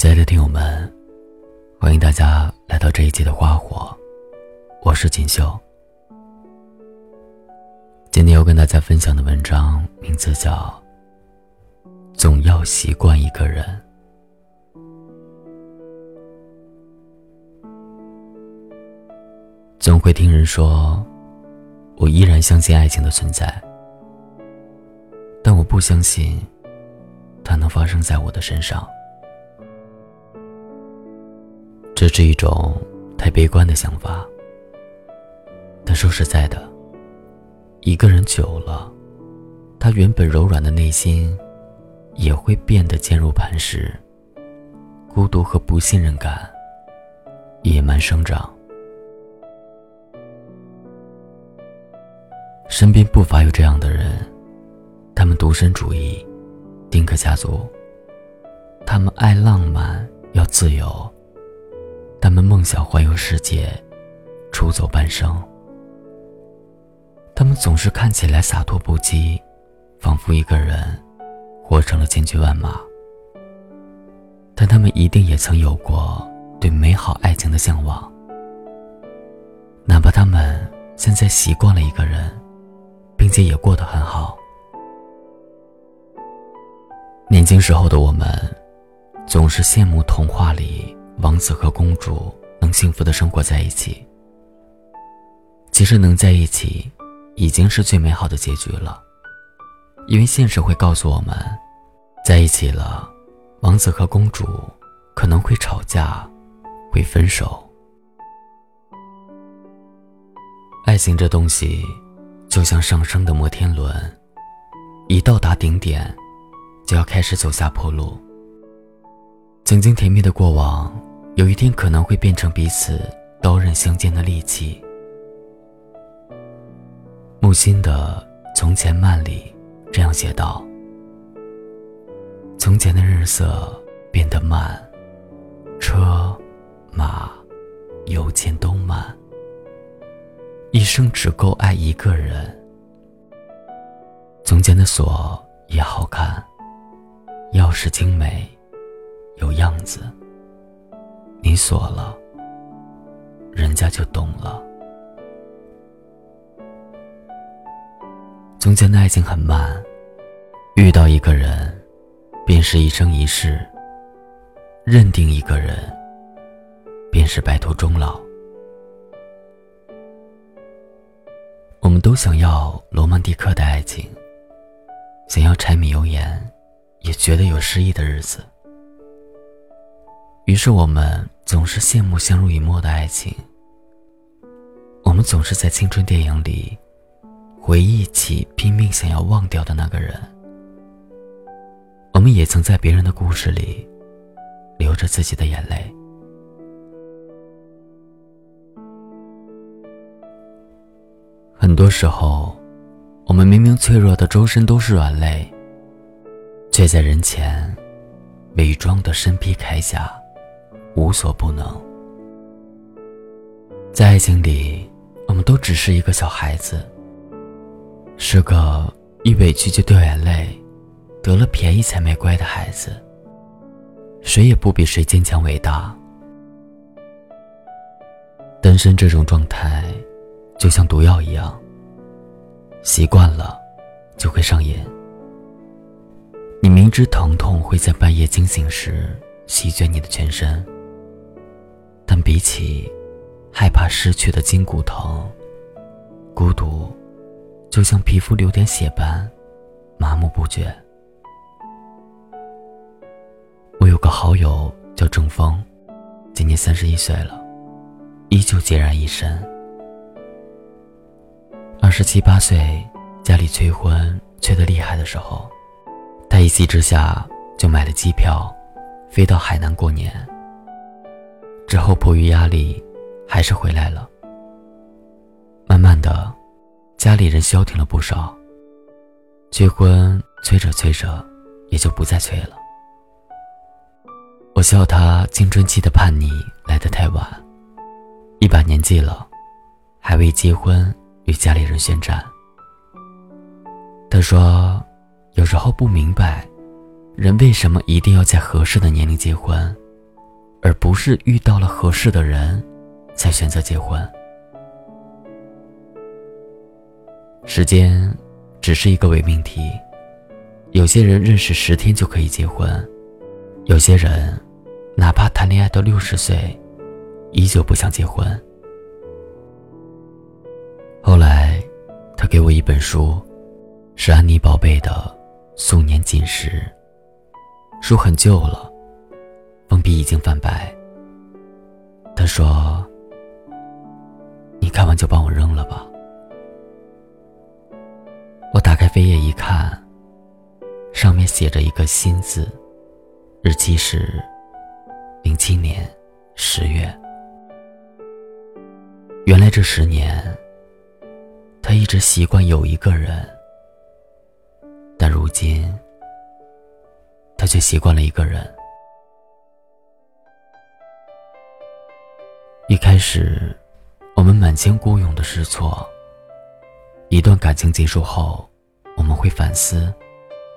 亲爱的听友们，欢迎大家来到这一期的花火，我是锦绣。今天要跟大家分享的文章名字叫《总要习惯一个人》。总会听人说，我依然相信爱情的存在，但我不相信它能发生在我的身上。这是一种太悲观的想法，但说实在的，一个人久了，他原本柔软的内心也会变得坚如磐石，孤独和不信任感野蛮生长。身边不乏有这样的人，他们独身主义，丁克家族，他们爱浪漫，要自由。他们梦想环游世界，出走半生。他们总是看起来洒脱不羁，仿佛一个人活成了千军万马。但他们一定也曾有过对美好爱情的向往，哪怕他们现在习惯了一个人，并且也过得很好。年轻时候的我们，总是羡慕童话里。王子和公主能幸福的生活在一起，其实能在一起，已经是最美好的结局了。因为现实会告诉我们，在一起了，王子和公主可能会吵架，会分手。爱情这东西，就像上升的摩天轮，一到达顶点，就要开始走下坡路。曾经甜蜜的过往。有一天可能会变成彼此刀刃相间的利器。木心的《从前慢》里这样写道：“从前的日色变得慢，车马邮件都慢，一生只够爱一个人。从前的锁也好看，钥匙精美，有样子。”你锁了，人家就懂了。从前的爱情很慢，遇到一个人，便是一生一世；认定一个人，便是白头终老。我们都想要罗曼蒂克的爱情，想要柴米油盐，也觉得有诗意的日子。于是我们总是羡慕相濡以沫的爱情。我们总是在青春电影里回忆起拼命想要忘掉的那个人。我们也曾在别人的故事里流着自己的眼泪。很多时候，我们明明脆弱的周身都是软肋，却在人前伪装的身披铠甲。无所不能，在爱情里，我们都只是一个小孩子，是个一委屈就掉眼泪、得了便宜才卖乖的孩子。谁也不比谁坚强伟大。单身这种状态，就像毒药一样，习惯了就会上瘾。你明知疼痛会在半夜惊醒时席卷你的全身。比起害怕失去的筋骨疼，孤独就像皮肤流点血般麻木不绝。我有个好友叫郑峰，今年三十一岁了，依旧孑然一身。二十七八岁，家里催婚催得厉害的时候，他一气之下就买了机票，飞到海南过年。之后，迫于压力，还是回来了。慢慢的，家里人消停了不少。催婚催着催着，也就不再催了。我笑他青春期的叛逆来得太晚，一把年纪了，还未结婚与家里人宣战。他说，有时候不明白，人为什么一定要在合适的年龄结婚。而不是遇到了合适的人才选择结婚。时间只是一个伪命题，有些人认识十天就可以结婚，有些人哪怕谈恋爱到六十岁，依旧不想结婚。后来，他给我一本书，是安妮宝贝的《素年锦时》。书很旧了，封皮已经泛白。他说：“你看完就帮我扔了吧。”我打开扉页一看，上面写着一个“新”字，日期是零七年十月。原来这十年，他一直习惯有一个人，但如今。他却习惯了一个人。一开始，我们满腔孤勇的试错。一段感情结束后，我们会反思，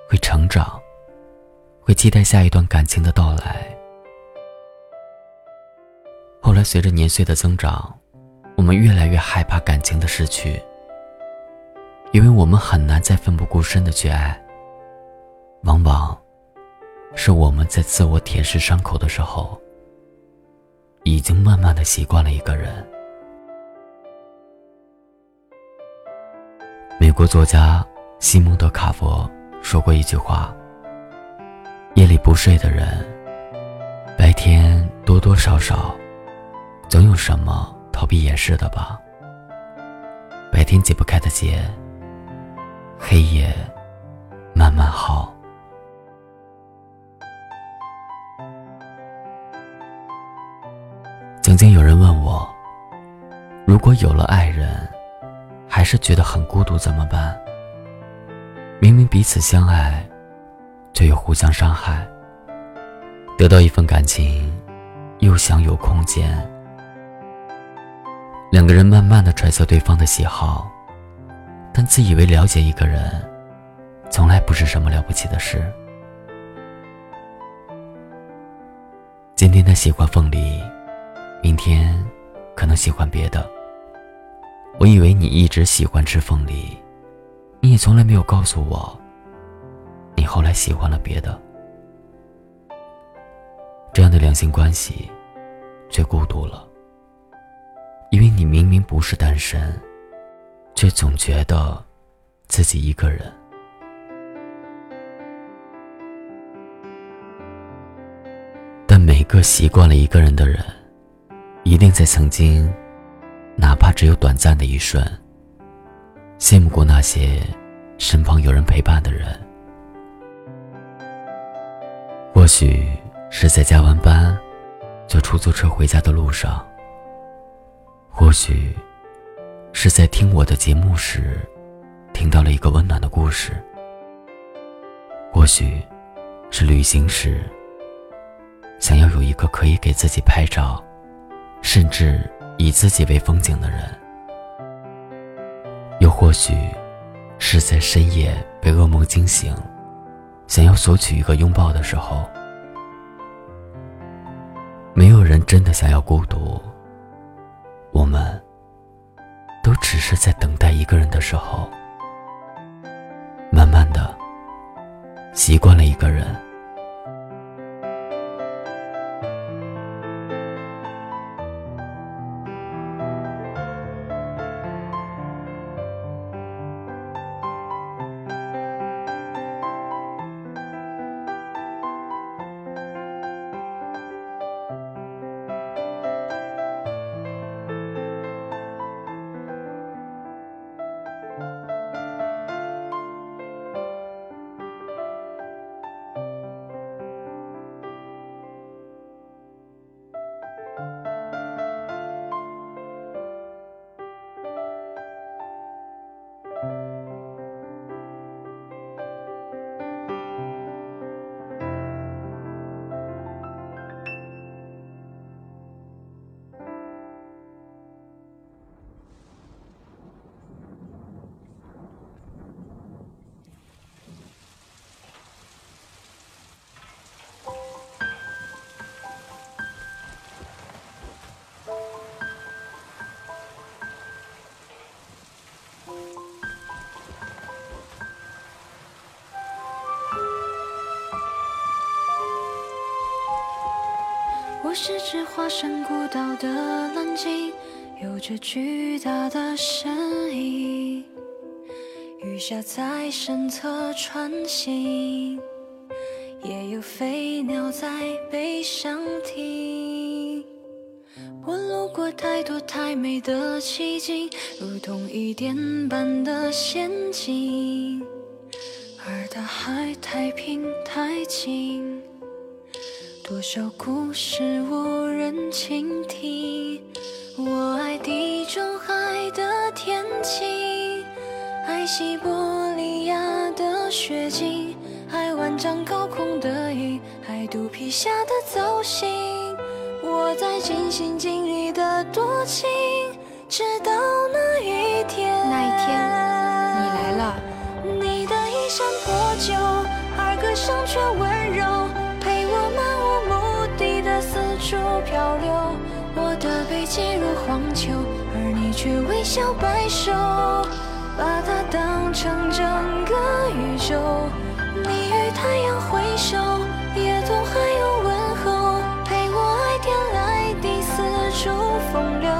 会成长，会期待下一段感情的到来。后来，随着年岁的增长，我们越来越害怕感情的失去，因为我们很难再奋不顾身的去爱，往往。是我们在自我舔舐伤口的时候，已经慢慢的习惯了一个人。美国作家西蒙德·卡佛说过一句话：“夜里不睡的人，白天多多少少，总有什么逃避掩饰的吧。白天解不开的结，黑夜慢慢好。”曾经有人问我：“如果有了爱人，还是觉得很孤独怎么办？明明彼此相爱，却又互相伤害。得到一份感情，又想有空间。两个人慢慢的揣测对方的喜好，但自以为了解一个人，从来不是什么了不起的事。今天他喜欢凤梨。”明天，可能喜欢别的。我以为你一直喜欢吃凤梨，你也从来没有告诉我，你后来喜欢了别的。这样的两性关系，却孤独了，因为你明明不是单身，却总觉得自己一个人。但每个习惯了一个人的人。一定在曾经，哪怕只有短暂的一瞬，羡慕过那些身旁有人陪伴的人。或许是在加完班，坐出租车回家的路上；或许是在听我的节目时，听到了一个温暖的故事；或许是旅行时，想要有一个可以给自己拍照。甚至以自己为风景的人，又或许是在深夜被噩梦惊醒，想要索取一个拥抱的时候。没有人真的想要孤独，我们都只是在等待一个人的时候，慢慢的习惯了一个人。我是只化身孤岛的蓝鲸，有着巨大的身影。鱼虾在身侧穿行，也有飞鸟在背上停。我路过太多太美的奇景，如同一点般的仙境。而大海太平太静，多少故事无人倾听。我爱地中海的天晴。爱西伯利亚的雪景，爱万丈高空的鹰，爱肚皮下的造型。我在尽心尽力的多情，直到那一天。那一天，你来了。你的衣衫破旧，而歌声却温处漂流。我的背脊如荒丘，而你却微笑摆首。把它当成整个宇宙，你与太阳挥手，夜空还有问候，陪我爱天来地，四处风流。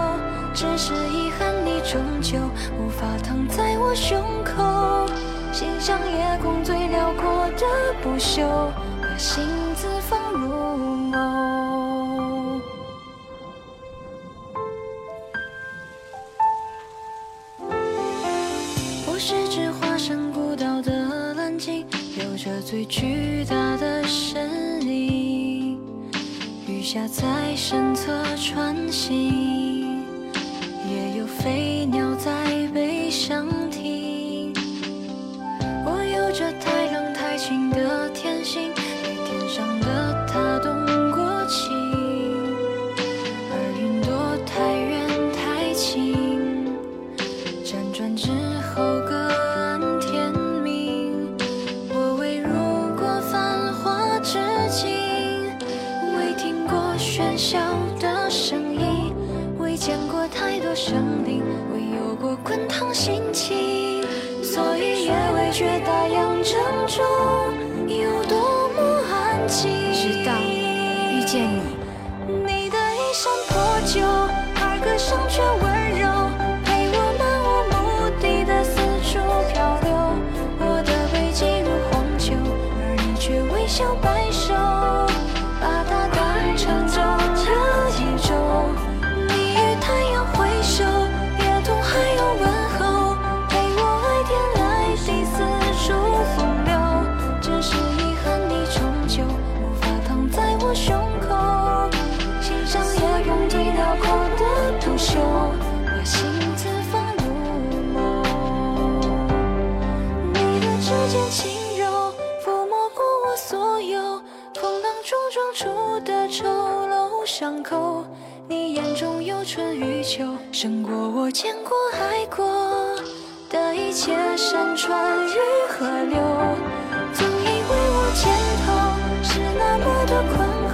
只是遗憾，你终究无法躺在我胸口，欣赏夜空最辽阔的不朽，太冷太清的天性，对天上的他动过情。而云朵太远太轻，辗转之后各安天命。我未入过繁华之境，未听过。喧嚣的声音，未见过太多生灵，未有过滚烫心情，所以也未觉大中你眼中有春与秋胜过我见过爱过的一切山川与河流总以为我肩头是那么的宽厚